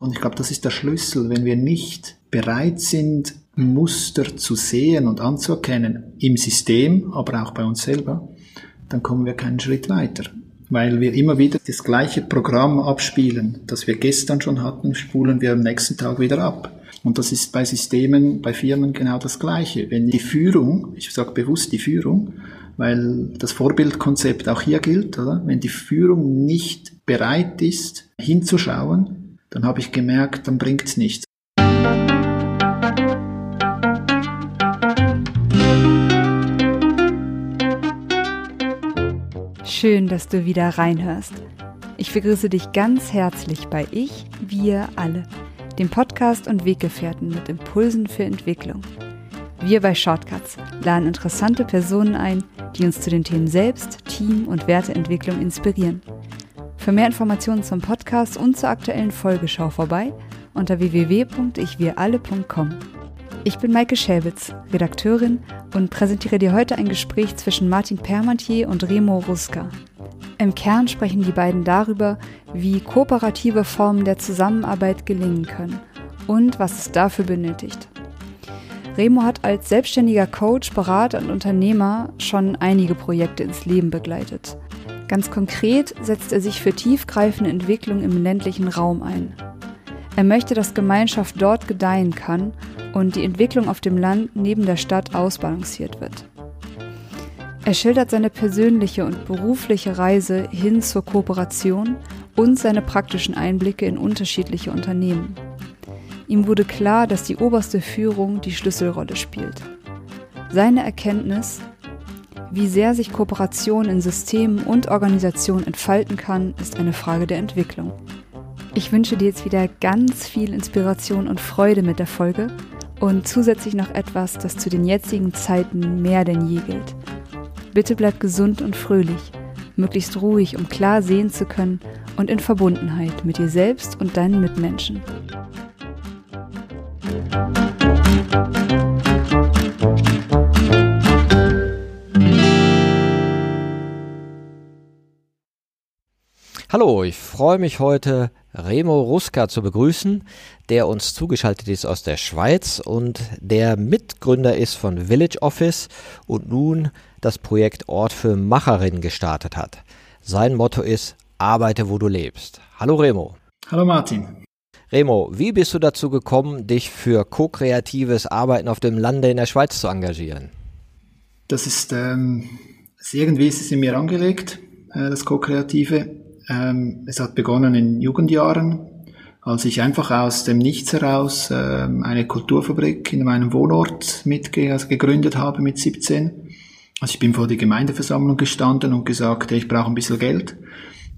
Und ich glaube, das ist der Schlüssel. Wenn wir nicht bereit sind, Muster zu sehen und anzuerkennen im System, aber auch bei uns selber, dann kommen wir keinen Schritt weiter. Weil wir immer wieder das gleiche Programm abspielen, das wir gestern schon hatten, spulen wir am nächsten Tag wieder ab. Und das ist bei Systemen, bei Firmen genau das Gleiche. Wenn die Führung, ich sage bewusst die Führung, weil das Vorbildkonzept auch hier gilt, oder? wenn die Führung nicht bereit ist, hinzuschauen, dann habe ich gemerkt, dann bringt es nichts. Schön, dass du wieder reinhörst. Ich begrüße dich ganz herzlich bei Ich, wir alle, dem Podcast und Weggefährten mit Impulsen für Entwicklung. Wir bei Shortcuts laden interessante Personen ein, die uns zu den Themen Selbst, Team und Werteentwicklung inspirieren. Für mehr Informationen zum Podcast und zur aktuellen Folge schau vorbei unter www.ichwiralle.com. Ich bin Maike Schäbitz, Redakteurin und präsentiere dir heute ein Gespräch zwischen Martin Permantier und Remo Ruska. Im Kern sprechen die beiden darüber, wie kooperative Formen der Zusammenarbeit gelingen können und was es dafür benötigt. Remo hat als selbstständiger Coach, Berater und Unternehmer schon einige Projekte ins Leben begleitet. Ganz konkret setzt er sich für tiefgreifende Entwicklung im ländlichen Raum ein. Er möchte, dass Gemeinschaft dort gedeihen kann und die Entwicklung auf dem Land neben der Stadt ausbalanciert wird. Er schildert seine persönliche und berufliche Reise hin zur Kooperation und seine praktischen Einblicke in unterschiedliche Unternehmen. Ihm wurde klar, dass die oberste Führung die Schlüsselrolle spielt. Seine Erkenntnis, wie sehr sich Kooperation in Systemen und Organisationen entfalten kann, ist eine Frage der Entwicklung. Ich wünsche dir jetzt wieder ganz viel Inspiration und Freude mit der Folge und zusätzlich noch etwas, das zu den jetzigen Zeiten mehr denn je gilt. Bitte bleib gesund und fröhlich, möglichst ruhig, um klar sehen zu können und in Verbundenheit mit dir selbst und deinen Mitmenschen. Hallo, ich freue mich heute, Remo Ruska zu begrüßen, der uns zugeschaltet ist aus der Schweiz und der Mitgründer ist von Village Office und nun das Projekt Ort für Macherinnen gestartet hat. Sein Motto ist Arbeite, wo du lebst. Hallo Remo. Hallo Martin. Remo, wie bist du dazu gekommen, dich für ko-kreatives Arbeiten auf dem Lande in der Schweiz zu engagieren? Das ist, ähm, irgendwie ist es in mir angelegt, äh, das ko-kreative ähm, es hat begonnen in Jugendjahren, als ich einfach aus dem Nichts heraus ähm, eine Kulturfabrik in meinem Wohnort mitge also gegründet habe mit 17. Also ich bin vor die Gemeindeversammlung gestanden und gesagt, ich brauche ein bisschen Geld.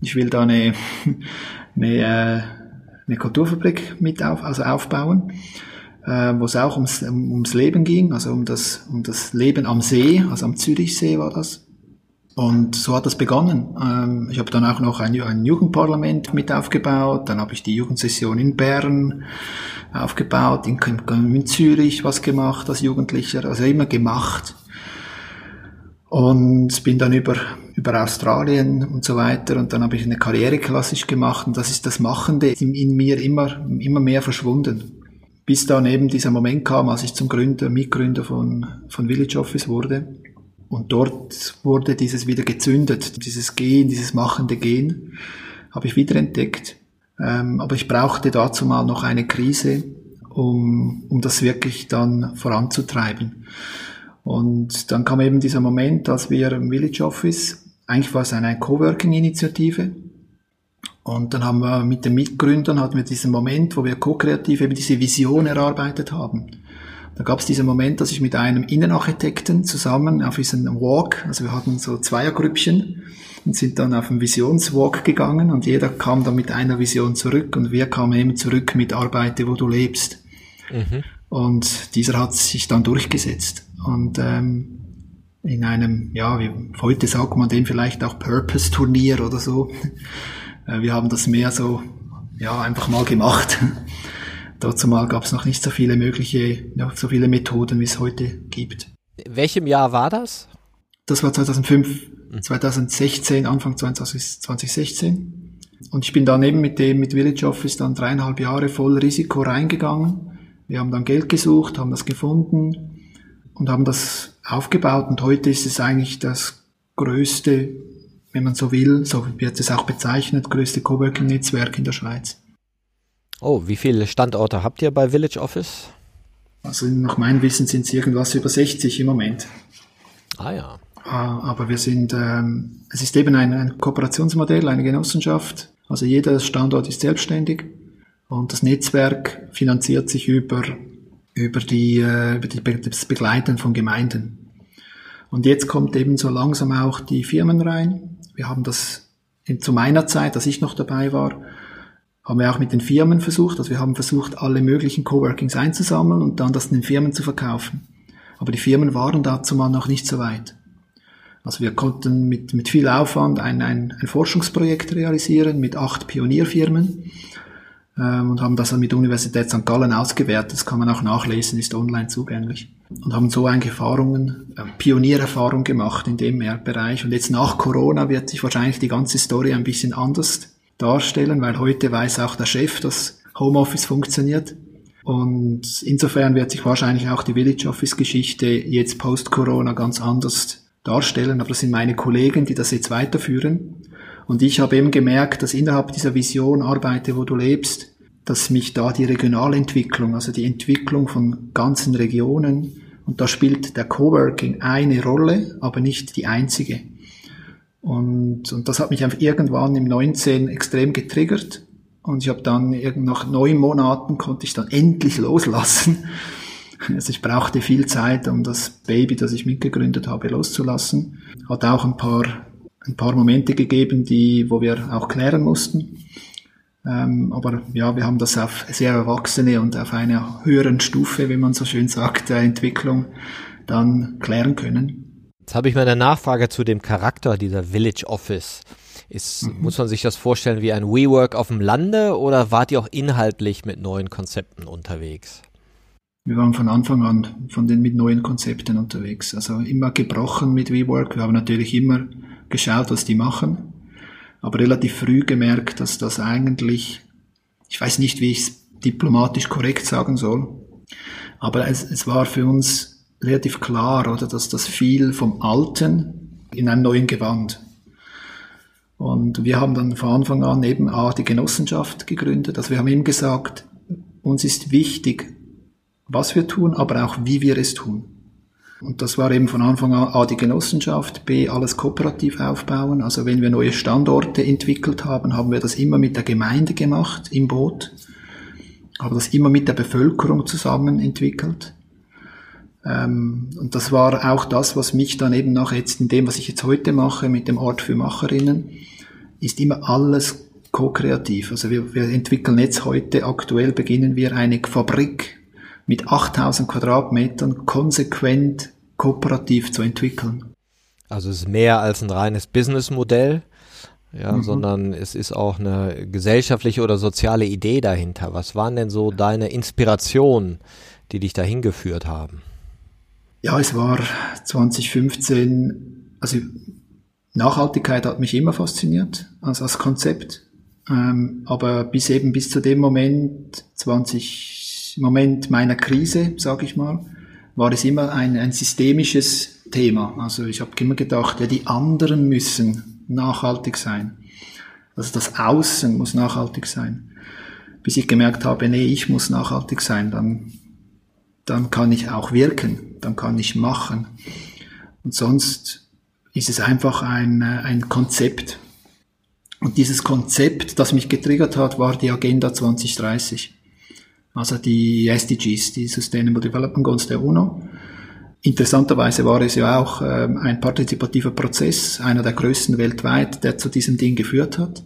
Ich will da eine, eine, äh, eine Kulturfabrik mit auf, also aufbauen, äh, wo es auch ums, ums Leben ging, also um das, um das Leben am See, also am Zürichsee war das. Und so hat das begonnen. Ähm, ich habe dann auch noch ein, Jugendparlament mit aufgebaut, dann habe ich die Jugendsession in Bern aufgebaut, in, in Zürich was gemacht als Jugendlicher, also immer gemacht. Und bin dann über, über Australien und so weiter und dann habe ich eine Karriere klassisch gemacht und das ist das Machende in, in mir immer, immer mehr verschwunden. Bis dann eben dieser Moment kam, als ich zum Gründer, Mitgründer von, von Village Office wurde und dort wurde dieses wieder gezündet, dieses Gehen, dieses machende Gehen, habe ich wiederentdeckt. Ähm, aber ich brauchte dazu mal noch eine Krise, um, um das wirklich dann voranzutreiben. Und dann kam eben dieser Moment, als wir im Village Office, eigentlich war es eine Coworking-Initiative, und dann haben wir mit den Mitgründern hatten wir diesen Moment, wo wir ko-kreativ eben diese Vision erarbeitet haben. Da gab es diesen Moment, dass ich mit einem Innenarchitekten zusammen auf diesen Walk, also wir hatten so Zweiergrüppchen und sind dann auf einen Visionswalk gegangen und jeder kam dann mit einer Vision zurück und wir kamen eben zurück mit Arbeite, wo du lebst. Mhm. Und dieser hat sich dann durchgesetzt. Und ähm, in einem, ja, wie heute sagt man den vielleicht auch Purpose-Turnier oder so. Äh, wir haben das mehr so, ja, einfach mal gemacht. Dazu mal gab es noch nicht so viele mögliche, ja, so viele Methoden, wie es heute gibt. In welchem Jahr war das? Das war 2005, 2016, mhm. Anfang 2016. Und ich bin dann eben mit dem, mit Village Office dann dreieinhalb Jahre voll Risiko reingegangen. Wir haben dann Geld gesucht, haben das gefunden und haben das aufgebaut. Und heute ist es eigentlich das größte, wenn man so will, so wird es auch bezeichnet, größte Coworking-Netzwerk in der Schweiz. Oh, wie viele Standorte habt ihr bei Village Office? Also nach meinem Wissen sind es irgendwas über 60 im Moment. Ah ja. Ah, aber wir sind, ähm, es ist eben ein, ein Kooperationsmodell, eine Genossenschaft. Also jeder Standort ist selbstständig und das Netzwerk finanziert sich über, über, die, äh, über die, das Begleiten von Gemeinden. Und jetzt kommt eben so langsam auch die Firmen rein. Wir haben das in, zu meiner Zeit, als ich noch dabei war, haben wir auch mit den Firmen versucht. Also wir haben versucht, alle möglichen Coworkings einzusammeln und dann das den Firmen zu verkaufen. Aber die Firmen waren dazu mal noch nicht so weit. Also wir konnten mit, mit viel Aufwand ein, ein, ein Forschungsprojekt realisieren mit acht Pionierfirmen ähm, und haben das dann mit Universität St. Gallen ausgewertet. Das kann man auch nachlesen, ist online zugänglich. Und haben so eigentlich Erfahrungen, äh, Pioniererfahrung gemacht in dem Bereich. Und jetzt nach Corona wird sich wahrscheinlich die ganze Story ein bisschen anders darstellen, weil heute weiß auch der Chef, dass Homeoffice funktioniert. Und insofern wird sich wahrscheinlich auch die Village Office Geschichte jetzt post-Corona ganz anders darstellen. Aber das sind meine Kollegen, die das jetzt weiterführen. Und ich habe eben gemerkt, dass innerhalb dieser Vision Arbeite, wo du lebst, dass mich da die Regionalentwicklung, also die Entwicklung von ganzen Regionen, und da spielt der Coworking eine Rolle, aber nicht die einzige. Und, und das hat mich einfach irgendwann im 19 extrem getriggert. Und ich habe dann nach neun Monaten konnte ich dann endlich loslassen. Also ich brauchte viel Zeit, um das Baby, das ich mitgegründet habe, loszulassen. Hat auch ein paar, ein paar Momente gegeben, die, wo wir auch klären mussten. Ähm, aber ja, wir haben das auf sehr erwachsene und auf einer höheren Stufe, wie man so schön sagt, der Entwicklung dann klären können. Jetzt habe ich mal eine Nachfrage zu dem Charakter dieser Village Office. Ist, mhm. Muss man sich das vorstellen wie ein WeWork auf dem Lande oder wart ihr auch inhaltlich mit neuen Konzepten unterwegs? Wir waren von Anfang an von den mit neuen Konzepten unterwegs. Also immer gebrochen mit WeWork. Wir haben natürlich immer geschaut, was die machen, aber relativ früh gemerkt, dass das eigentlich, ich weiß nicht, wie ich es diplomatisch korrekt sagen soll, aber es, es war für uns relativ klar, oder, dass das viel vom Alten in einem neuen Gewand. Und wir haben dann von Anfang an eben A, die Genossenschaft gegründet. Also wir haben ihm gesagt, uns ist wichtig, was wir tun, aber auch wie wir es tun. Und das war eben von Anfang an A, die Genossenschaft, B, alles kooperativ aufbauen. Also wenn wir neue Standorte entwickelt haben, haben wir das immer mit der Gemeinde gemacht, im Boot. Haben das immer mit der Bevölkerung zusammen entwickelt. Ähm, und das war auch das, was mich dann eben nach jetzt in dem, was ich jetzt heute mache mit dem Ort für Macherinnen, ist immer alles ko-kreativ. Also wir, wir entwickeln jetzt heute, aktuell beginnen wir eine Fabrik mit 8000 Quadratmetern konsequent kooperativ zu entwickeln. Also es ist mehr als ein reines Businessmodell, ja, mhm. sondern es ist auch eine gesellschaftliche oder soziale Idee dahinter. Was waren denn so deine Inspirationen, die dich dahin geführt haben? Ja, es war 2015, also Nachhaltigkeit hat mich immer fasziniert als, als Konzept. Ähm, aber bis eben bis zu dem Moment, 20 Moment meiner Krise, sage ich mal, war es immer ein, ein systemisches Thema. Also ich habe immer gedacht, ja, die anderen müssen nachhaltig sein. Also das Außen muss nachhaltig sein. Bis ich gemerkt habe, nee, ich muss nachhaltig sein, dann dann kann ich auch wirken, dann kann ich machen. Und sonst ist es einfach ein, äh, ein Konzept. Und dieses Konzept, das mich getriggert hat, war die Agenda 2030. Also die SDGs, die Sustainable Development Goals der UNO. Interessanterweise war es ja auch ähm, ein partizipativer Prozess, einer der größten weltweit, der zu diesem Ding geführt hat.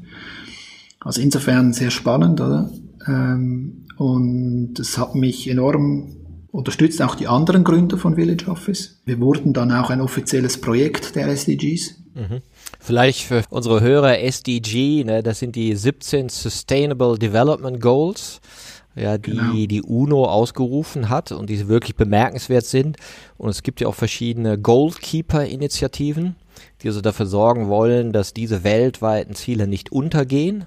Also insofern sehr spannend, oder? Ähm, und es hat mich enorm unterstützt auch die anderen Gründer von Village Office. Wir wurden dann auch ein offizielles Projekt der SDGs. Mhm. Vielleicht für unsere Hörer SDG, ne, das sind die 17 Sustainable Development Goals. ja, die genau. die UNO ausgerufen hat und die wirklich bemerkenswert sind. Und es gibt ja auch verschiedene Goalkeeper-Initiativen, die also dafür sorgen wollen, dass diese weltweiten Ziele nicht untergehen,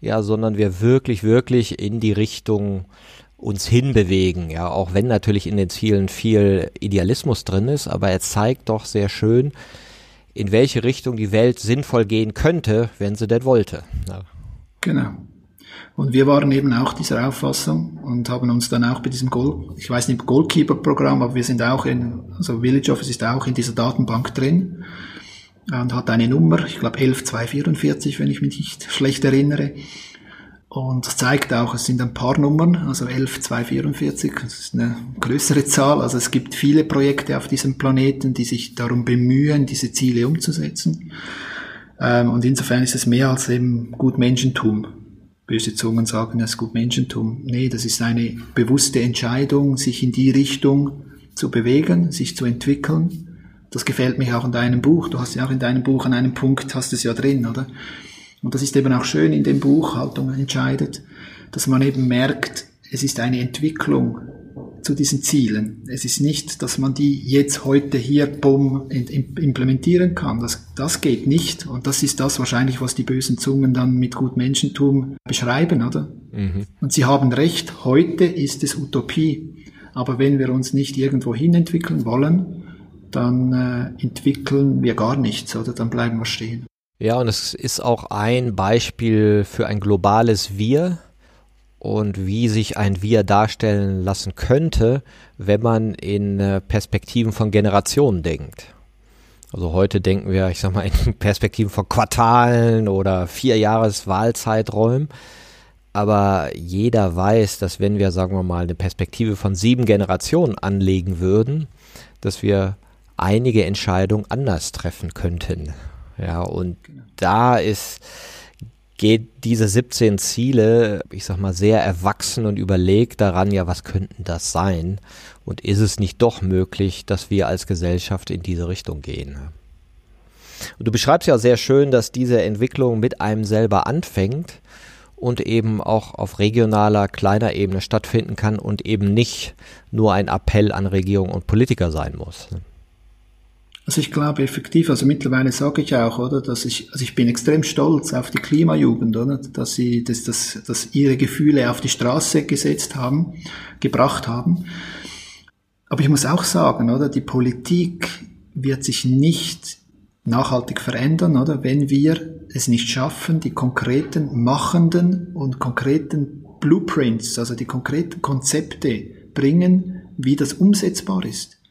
ja, sondern wir wirklich, wirklich in die Richtung uns hinbewegen, ja, auch wenn natürlich in den Zielen viel Idealismus drin ist, aber er zeigt doch sehr schön, in welche Richtung die Welt sinnvoll gehen könnte, wenn sie denn wollte. Ja. Genau. Und wir waren eben auch dieser Auffassung und haben uns dann auch bei diesem Goal, ich weiß nicht, Goalkeeper-Programm, aber wir sind auch in, also Village Office ist auch in dieser Datenbank drin und hat eine Nummer, ich glaube 11244, wenn ich mich nicht schlecht erinnere. Und das zeigt auch, es sind ein paar Nummern, also 11244, das ist eine größere Zahl. Also es gibt viele Projekte auf diesem Planeten, die sich darum bemühen, diese Ziele umzusetzen. Ähm, und insofern ist es mehr als eben gut Menschentum. Böse Zungen sagen, es ist gut Menschentum. Nee, das ist eine bewusste Entscheidung, sich in die Richtung zu bewegen, sich zu entwickeln. Das gefällt mich auch in deinem Buch. Du hast ja auch in deinem Buch an einem Punkt, hast es ja drin, oder? Und das ist eben auch schön in dem Buch, Haltung entscheidet, dass man eben merkt, es ist eine Entwicklung zu diesen Zielen. Es ist nicht, dass man die jetzt heute hier bumm implementieren kann. Das, das geht nicht. Und das ist das wahrscheinlich, was die bösen Zungen dann mit gut Menschentum beschreiben, oder? Mhm. Und sie haben recht, heute ist es Utopie. Aber wenn wir uns nicht irgendwo hin entwickeln wollen, dann äh, entwickeln wir gar nichts, oder? Dann bleiben wir stehen. Ja, und es ist auch ein Beispiel für ein globales Wir und wie sich ein Wir darstellen lassen könnte, wenn man in äh, Perspektiven von Generationen denkt. Also heute denken wir, ich sag mal, in Perspektiven von Quartalen oder vier Jahres Wahlzeiträumen. Aber jeder weiß, dass wenn wir, sagen wir mal, eine Perspektive von sieben Generationen anlegen würden, dass wir einige Entscheidungen anders treffen könnten. Ja, und genau. da ist, geht diese 17 Ziele, ich sag mal, sehr erwachsen und überlegt daran, ja, was könnten das sein? Und ist es nicht doch möglich, dass wir als Gesellschaft in diese Richtung gehen? Und du beschreibst ja sehr schön, dass diese Entwicklung mit einem selber anfängt und eben auch auf regionaler, kleiner Ebene stattfinden kann und eben nicht nur ein Appell an Regierung und Politiker sein muss. Also ich glaube effektiv, also mittlerweile sage ich auch, oder, dass ich, also ich bin extrem stolz auf die Klimajugend, oder, dass sie, dass, dass, dass ihre Gefühle auf die Straße gesetzt haben, gebracht haben. Aber ich muss auch sagen, oder, die Politik wird sich nicht nachhaltig verändern, oder, wenn wir es nicht schaffen, die konkreten machenden und konkreten Blueprints, also die konkreten Konzepte bringen, wie das umsetzbar ist.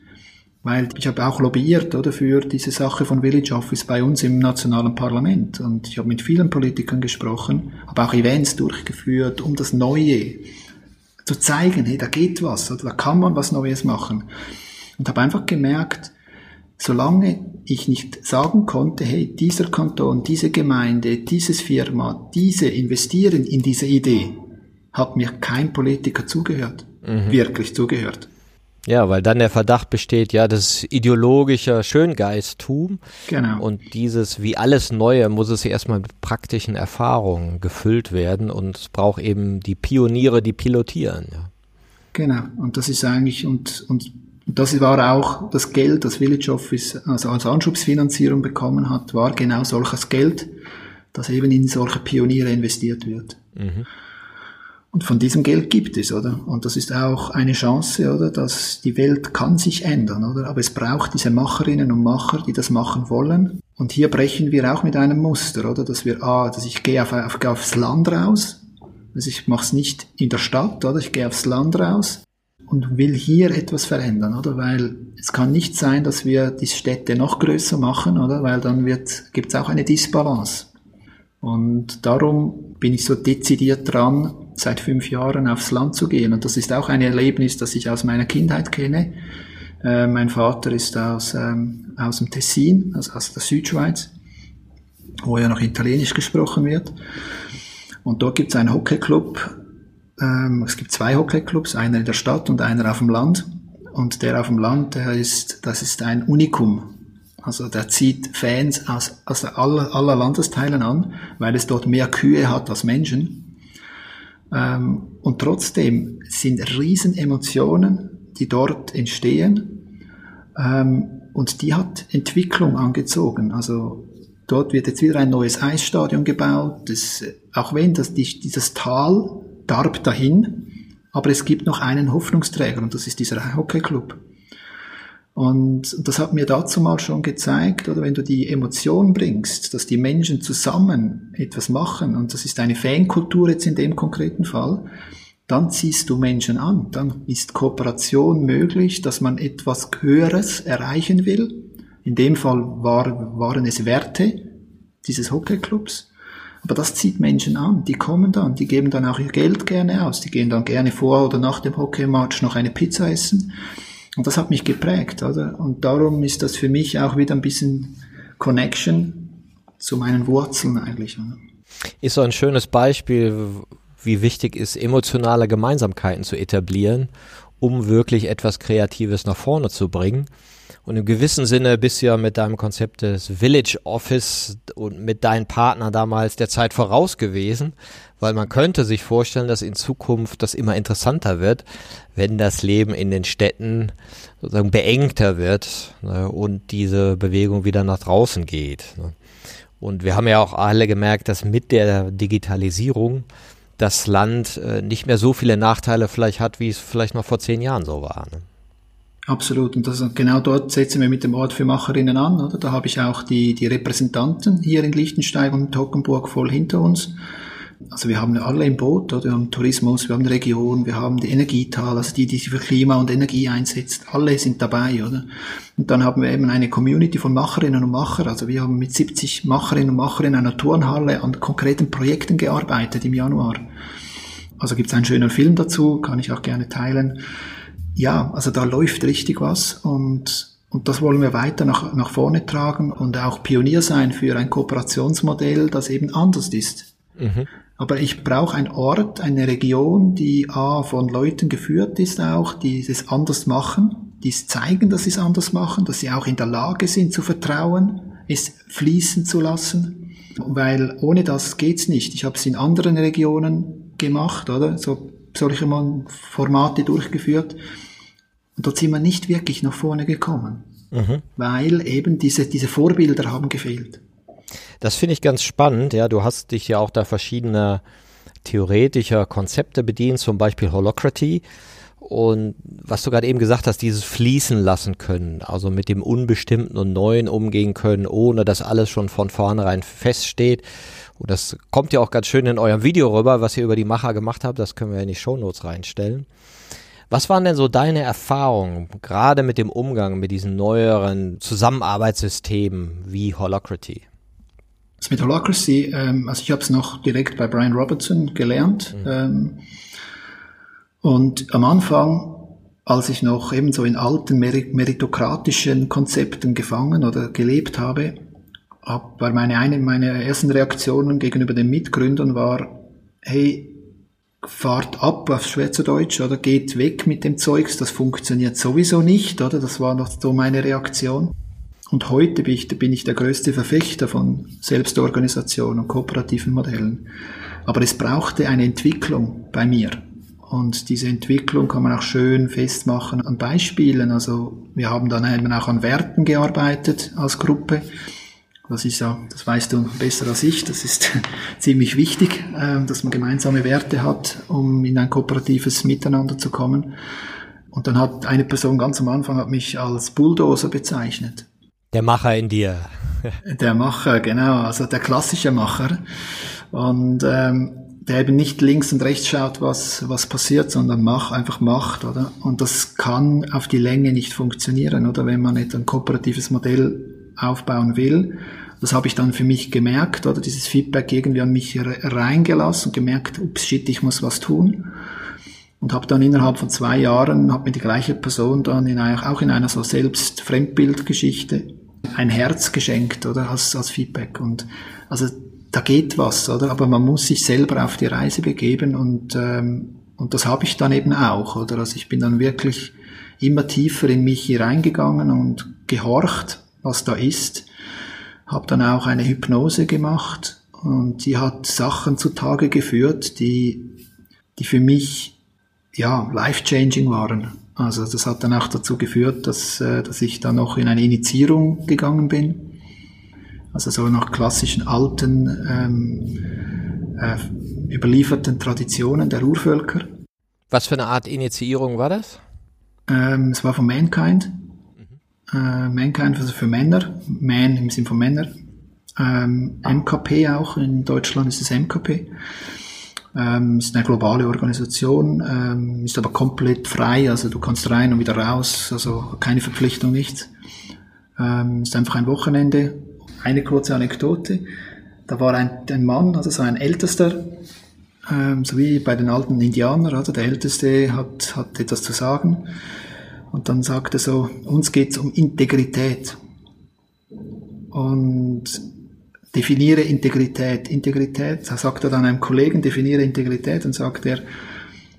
Weil ich habe auch lobbyiert oder für diese Sache von Village Office bei uns im nationalen Parlament und ich habe mit vielen Politikern gesprochen, habe auch Events durchgeführt, um das Neue zu zeigen, hey, da geht was, oder da kann man was Neues machen. Und habe einfach gemerkt, solange ich nicht sagen konnte, hey, dieser Kanton, diese Gemeinde, dieses Firma, diese investieren in diese Idee, hat mir kein Politiker zugehört, mhm. wirklich zugehört. Ja, weil dann der Verdacht besteht, ja, das ist ideologischer Schöngeisttum. Genau. Und dieses, wie alles Neue, muss es erstmal mit praktischen Erfahrungen gefüllt werden und es braucht eben die Pioniere, die pilotieren, ja. Genau. Und das ist eigentlich, und, und das war auch das Geld, das Village Office also als Anschubsfinanzierung bekommen hat, war genau solches Geld, das eben in solche Pioniere investiert wird. Mhm. Und von diesem Geld gibt es, oder? Und das ist auch eine Chance, oder? Dass die Welt kann sich ändern, oder? Aber es braucht diese Macherinnen und Macher, die das machen wollen. Und hier brechen wir auch mit einem Muster, oder? Dass wir, ah, dass ich gehe auf, auf, aufs Land raus. Also ich mache es nicht in der Stadt, oder? Ich gehe aufs Land raus und will hier etwas verändern, oder? Weil es kann nicht sein, dass wir die Städte noch größer machen, oder? Weil dann wird, gibt es auch eine Disbalance. Und darum bin ich so dezidiert dran, seit fünf Jahren aufs Land zu gehen. Und das ist auch ein Erlebnis, das ich aus meiner Kindheit kenne. Äh, mein Vater ist aus, ähm, aus dem Tessin, also aus der Südschweiz, wo ja noch Italienisch gesprochen wird. Und dort gibt es einen Hockeyclub. Ähm, es gibt zwei Hockeyclubs, einer in der Stadt und einer auf dem Land. Und der auf dem Land, der ist, das ist ein Unikum. Also der zieht Fans aus, aus aller, aller Landesteilen an, weil es dort mehr Kühe hat als Menschen. Ähm, und trotzdem sind riesen Emotionen, die dort entstehen. Ähm, und die hat Entwicklung angezogen. Also dort wird jetzt wieder ein neues Eisstadion gebaut. Das, auch wenn das, dieses Tal darb dahin, aber es gibt noch einen Hoffnungsträger und das ist dieser Hockeyclub. Und das hat mir dazu mal schon gezeigt, oder wenn du die Emotion bringst, dass die Menschen zusammen etwas machen, und das ist eine Fankultur jetzt in dem konkreten Fall, dann ziehst du Menschen an. Dann ist Kooperation möglich, dass man etwas Höheres erreichen will. In dem Fall war, waren es Werte dieses Hockeyclubs. Aber das zieht Menschen an. Die kommen dann, die geben dann auch ihr Geld gerne aus. Die gehen dann gerne vor oder nach dem Hockeymatch noch eine Pizza essen. Und das hat mich geprägt, oder? Und darum ist das für mich auch wieder ein bisschen Connection zu meinen Wurzeln eigentlich. Oder? Ist so ein schönes Beispiel, wie wichtig ist, emotionale Gemeinsamkeiten zu etablieren, um wirklich etwas Kreatives nach vorne zu bringen. Und im gewissen Sinne bist du ja mit deinem Konzept des Village Office und mit deinen Partnern damals der Zeit voraus gewesen, weil man könnte sich vorstellen, dass in Zukunft das immer interessanter wird, wenn das Leben in den Städten sozusagen beengter wird ne, und diese Bewegung wieder nach draußen geht. Ne. Und wir haben ja auch alle gemerkt, dass mit der Digitalisierung das Land äh, nicht mehr so viele Nachteile vielleicht hat, wie es vielleicht noch vor zehn Jahren so war. Ne? Absolut. Und das, genau dort setzen wir mit dem Ort für Macherinnen an. Oder? Da habe ich auch die, die Repräsentanten hier in Liechtenstein und Tockenburg voll hinter uns. Also wir haben alle im Boot, oder? wir haben Tourismus, wir haben Region, wir haben die Energietal, also die, die sich für Klima und Energie einsetzt. Alle sind dabei, oder? Und dann haben wir eben eine Community von Macherinnen und Machern. Also wir haben mit 70 Macherinnen und Machern in einer Turnhalle an konkreten Projekten gearbeitet im Januar. Also gibt es einen schönen Film dazu, kann ich auch gerne teilen ja, also da läuft richtig was und, und das wollen wir weiter nach, nach vorne tragen und auch Pionier sein für ein Kooperationsmodell, das eben anders ist. Mhm. Aber ich brauche einen Ort, eine Region, die A, von Leuten geführt ist auch, die es anders machen, die es zeigen, dass sie es anders machen, dass sie auch in der Lage sind zu vertrauen, es fließen zu lassen. Weil ohne das geht's nicht. Ich habe es in anderen Regionen gemacht, oder? So solche Formate durchgeführt. Und dort sind wir nicht wirklich nach vorne gekommen, mhm. weil eben diese, diese Vorbilder haben gefehlt. Das finde ich ganz spannend. Ja, du hast dich ja auch da verschiedener theoretischer Konzepte bedient, zum Beispiel Holocraty. Und was du gerade eben gesagt hast, dieses Fließen lassen können, also mit dem Unbestimmten und Neuen umgehen können, ohne dass alles schon von vornherein feststeht. Und das kommt ja auch ganz schön in eurem Video rüber, was ihr über die Macher gemacht habt. Das können wir in die Shownotes reinstellen. Was waren denn so deine Erfahrungen, gerade mit dem Umgang mit diesen neueren Zusammenarbeitssystemen wie Holacracy? Das mit Holacracy, ähm, also ich habe es noch direkt bei Brian Robertson gelernt. Mhm. Ähm, und am Anfang, als ich noch eben so in alten meritokratischen Konzepten gefangen oder gelebt habe, hab, war meine eine meiner ersten Reaktionen gegenüber den Mitgründern war, hey, fahrt ab auf Schweizerdeutsch oder geht weg mit dem Zeugs, das funktioniert sowieso nicht, oder? Das war noch so meine Reaktion. Und heute bin ich, bin ich der größte Verfechter von Selbstorganisation und kooperativen Modellen. Aber es brauchte eine Entwicklung bei mir. Und diese Entwicklung kann man auch schön festmachen an Beispielen. Also wir haben dann eben auch an Werten gearbeitet als Gruppe. Das ist ja, das weißt du besser als ich, das ist ziemlich wichtig, ähm, dass man gemeinsame Werte hat, um in ein kooperatives Miteinander zu kommen. Und dann hat eine Person ganz am Anfang hat mich als Bulldozer bezeichnet. Der Macher in dir. der Macher, genau, also der klassische Macher. Und ähm, der eben nicht links und rechts schaut, was, was passiert, sondern mach, einfach macht, oder? Und das kann auf die Länge nicht funktionieren, oder? Wenn man nicht ein kooperatives Modell aufbauen will, das habe ich dann für mich gemerkt, oder dieses Feedback irgendwie an mich reingelassen und gemerkt, ups, shit, ich muss was tun. Und habe dann innerhalb von zwei Jahren, hat mir die gleiche Person dann in auch in einer so selbst Fremdbildgeschichte ein Herz geschenkt, oder, als, als Feedback. Und also da geht was, oder? Aber man muss sich selber auf die Reise begeben und, ähm, und das habe ich dann eben auch, oder? Also ich bin dann wirklich immer tiefer in mich hier reingegangen und gehorcht, was da ist habe dann auch eine Hypnose gemacht und die hat Sachen zutage geführt, die die für mich ja life-changing waren. Also das hat dann auch dazu geführt, dass, äh, dass ich dann noch in eine Initiierung gegangen bin. Also so nach klassischen alten ähm, äh, überlieferten Traditionen der Urvölker. Was für eine Art Initiierung war das? Ähm, es war von Mankind. Mhm. Äh, Mankind also für Männer. Man im Sinn von Männer. Ähm, MKP auch. In Deutschland ist es MKP. Ähm, ist eine globale Organisation, ähm, ist aber komplett frei, also du kannst rein und wieder raus, also keine Verpflichtung, nichts. Ähm, ist einfach ein Wochenende. Eine kurze Anekdote. Da war ein, ein Mann, also so ein Ältester, ähm, so wie bei den alten Indianern, also der Älteste hat, hat etwas zu sagen. Und dann sagte so, uns geht's um Integrität. Und definiere Integrität. Integrität, da sagt er dann einem Kollegen, definiere Integrität und sagt er,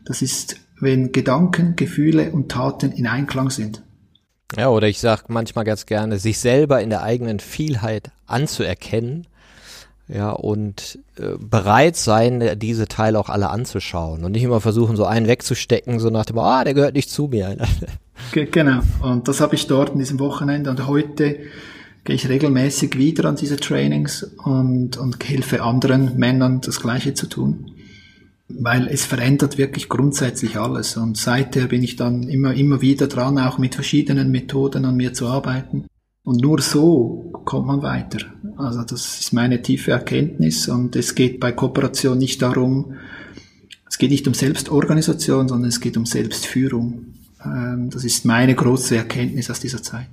das ist, wenn Gedanken, Gefühle und Taten in Einklang sind. Ja, oder ich sage manchmal ganz gerne, sich selber in der eigenen Vielheit anzuerkennen, ja, und äh, bereit sein, diese Teile auch alle anzuschauen und nicht immer versuchen, so einen wegzustecken, so nach dem, ah, der gehört nicht zu mir. genau, und das habe ich dort in diesem Wochenende und heute gehe ich regelmäßig wieder an diese Trainings und, und helfe anderen Männern das Gleiche zu tun. Weil es verändert wirklich grundsätzlich alles. Und seither bin ich dann immer, immer wieder dran, auch mit verschiedenen Methoden an mir zu arbeiten. Und nur so kommt man weiter. Also das ist meine tiefe Erkenntnis. Und es geht bei Kooperation nicht darum, es geht nicht um Selbstorganisation, sondern es geht um Selbstführung. Ähm, das ist meine große Erkenntnis aus dieser Zeit.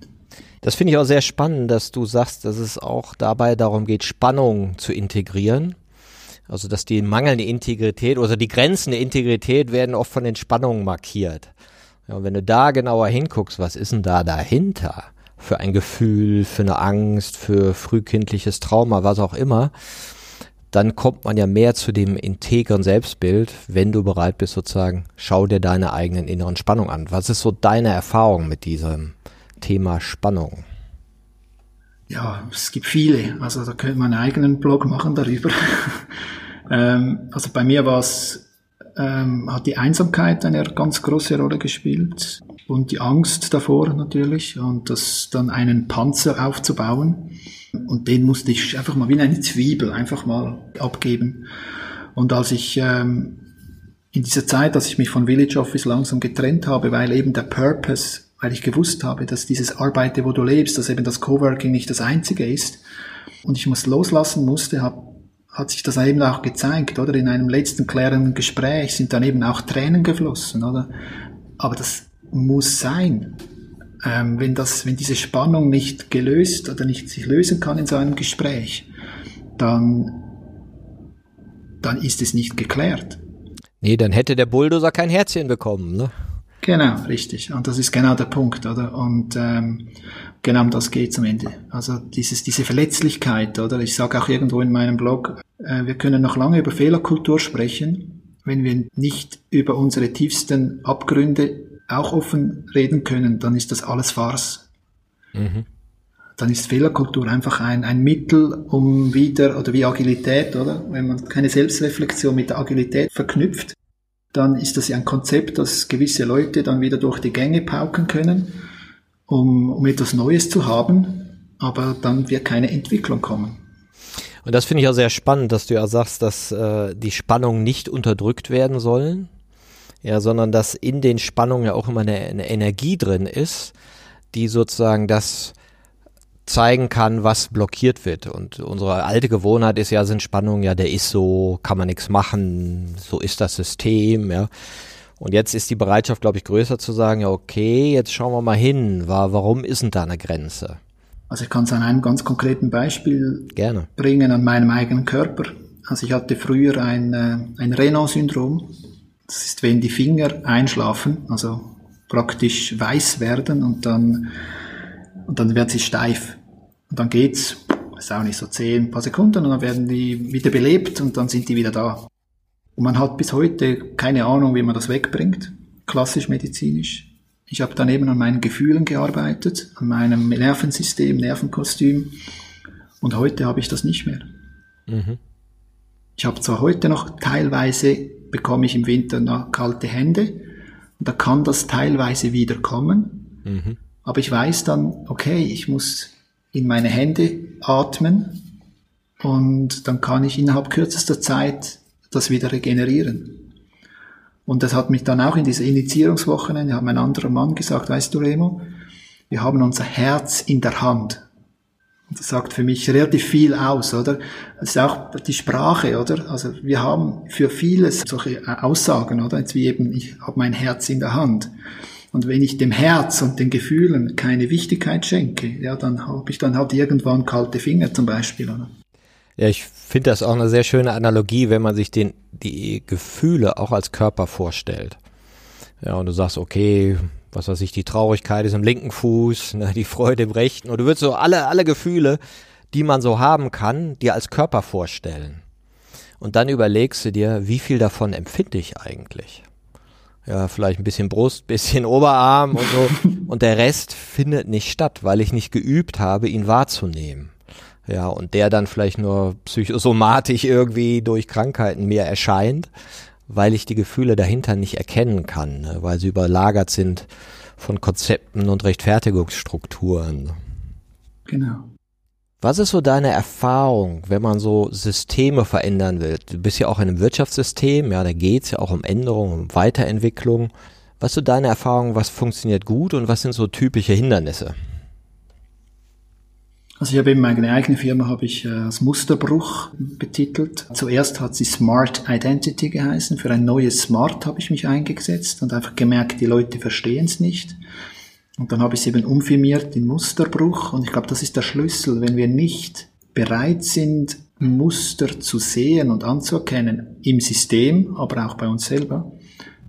Das finde ich auch sehr spannend, dass du sagst, dass es auch dabei darum geht, Spannung zu integrieren. Also dass die mangelnde Integrität oder die Grenzen der Integrität werden oft von den Spannungen markiert. Ja, und wenn du da genauer hinguckst, was ist denn da dahinter? Für ein Gefühl, für eine Angst, für frühkindliches Trauma, was auch immer, dann kommt man ja mehr zu dem integren Selbstbild, wenn du bereit bist, sozusagen, schau dir deine eigenen inneren Spannungen an. Was ist so deine Erfahrung mit diesem Thema Spannung? Ja, es gibt viele. Also da könnte man einen eigenen Blog machen darüber. ähm, also bei mir war es, ähm, hat die Einsamkeit eine ganz große Rolle gespielt und die Angst davor natürlich und das dann einen Panzer aufzubauen. Und den musste ich einfach mal wie eine Zwiebel einfach mal abgeben. Und als ich ähm, in dieser Zeit, als ich mich von Village Office langsam getrennt habe, weil eben der Purpose weil ich gewusst habe, dass dieses Arbeite, wo du lebst, dass eben das Coworking nicht das einzige ist und ich muss loslassen musste, hab, hat sich das eben auch gezeigt, oder? In einem letzten klärenden Gespräch sind dann eben auch Tränen geflossen, oder? Aber das muss sein. Ähm, wenn das, wenn diese Spannung nicht gelöst oder nicht sich lösen kann in so einem Gespräch, dann, dann ist es nicht geklärt. Nee, dann hätte der Bulldozer kein Herzchen bekommen, ne? Genau, richtig. Und das ist genau der Punkt, oder? Und ähm, genau um das geht's am Ende. Also dieses, diese Verletzlichkeit, oder? Ich sage auch irgendwo in meinem Blog, äh, wir können noch lange über Fehlerkultur sprechen, wenn wir nicht über unsere tiefsten Abgründe auch offen reden können, dann ist das alles Farce. Mhm. Dann ist Fehlerkultur einfach ein, ein Mittel, um wieder, oder wie Agilität, oder? Wenn man keine Selbstreflexion mit der Agilität verknüpft, dann ist das ja ein Konzept, das gewisse Leute dann wieder durch die Gänge pauken können, um, um etwas Neues zu haben, aber dann wird keine Entwicklung kommen. Und das finde ich auch sehr spannend, dass du ja sagst, dass äh, die Spannungen nicht unterdrückt werden sollen, ja, sondern dass in den Spannungen ja auch immer eine, eine Energie drin ist, die sozusagen das zeigen kann, was blockiert wird. Und unsere alte Gewohnheit ist ja, sind Spannungen, ja, der ist so, kann man nichts machen, so ist das System, ja. Und jetzt ist die Bereitschaft, glaube ich, größer zu sagen, ja, okay, jetzt schauen wir mal hin, war, warum ist denn da eine Grenze? Also ich kann es an einem ganz konkreten Beispiel Gerne. bringen, an meinem eigenen Körper. Also ich hatte früher ein, äh, ein Renault-Syndrom. Das ist, wenn die Finger einschlafen, also praktisch weiß werden und dann, und dann werden sie steif. Und dann geht's, ist auch nicht so zehn, paar Sekunden und dann werden die wieder belebt und dann sind die wieder da. Und man hat bis heute keine Ahnung, wie man das wegbringt, klassisch medizinisch. Ich habe dann eben an meinen Gefühlen gearbeitet, an meinem Nervensystem, Nervenkostüm und heute habe ich das nicht mehr. Mhm. Ich habe zwar heute noch teilweise, bekomme ich im Winter noch kalte Hände und da kann das teilweise wieder kommen, mhm. aber ich weiß dann, okay, ich muss in meine Hände atmen und dann kann ich innerhalb kürzester Zeit das wieder regenerieren. Und das hat mich dann auch in dieser Initiierungswochenende, hat mein anderer Mann gesagt, weißt du Remo, wir haben unser Herz in der Hand. Und das sagt für mich relativ viel aus, oder? Das ist auch die Sprache, oder? Also wir haben für vieles solche Aussagen, oder? Jetzt wie eben, ich habe mein Herz in der Hand. Und wenn ich dem Herz und den Gefühlen keine Wichtigkeit schenke, ja, dann habe ich dann halt irgendwann kalte Finger zum Beispiel, oder? Ja, ich finde das auch eine sehr schöne Analogie, wenn man sich den, die Gefühle auch als Körper vorstellt. Ja, und du sagst, okay, was weiß ich, die Traurigkeit ist im linken Fuß, ne, die Freude im rechten. Und du würdest so alle, alle Gefühle, die man so haben kann, dir als Körper vorstellen. Und dann überlegst du dir, wie viel davon empfinde ich eigentlich? Ja, vielleicht ein bisschen Brust, bisschen Oberarm und so. Und der Rest findet nicht statt, weil ich nicht geübt habe, ihn wahrzunehmen. Ja, und der dann vielleicht nur psychosomatisch irgendwie durch Krankheiten mir erscheint weil ich die Gefühle dahinter nicht erkennen kann, ne? weil sie überlagert sind von Konzepten und Rechtfertigungsstrukturen. Genau. Was ist so deine Erfahrung, wenn man so Systeme verändern will? Du bist ja auch in einem Wirtschaftssystem, ja, da geht's ja auch um Änderung, um Weiterentwicklung. Was ist so deine Erfahrung, was funktioniert gut und was sind so typische Hindernisse? Also ich habe eben meine eigene Firma habe ich äh, als Musterbruch betitelt. Zuerst hat sie Smart Identity geheißen. Für ein neues Smart habe ich mich eingesetzt und einfach gemerkt, die Leute verstehen es nicht. Und dann habe ich es eben umfirmiert in Musterbruch. Und ich glaube, das ist der Schlüssel. Wenn wir nicht bereit sind, Muster zu sehen und anzuerkennen im System, aber auch bei uns selber,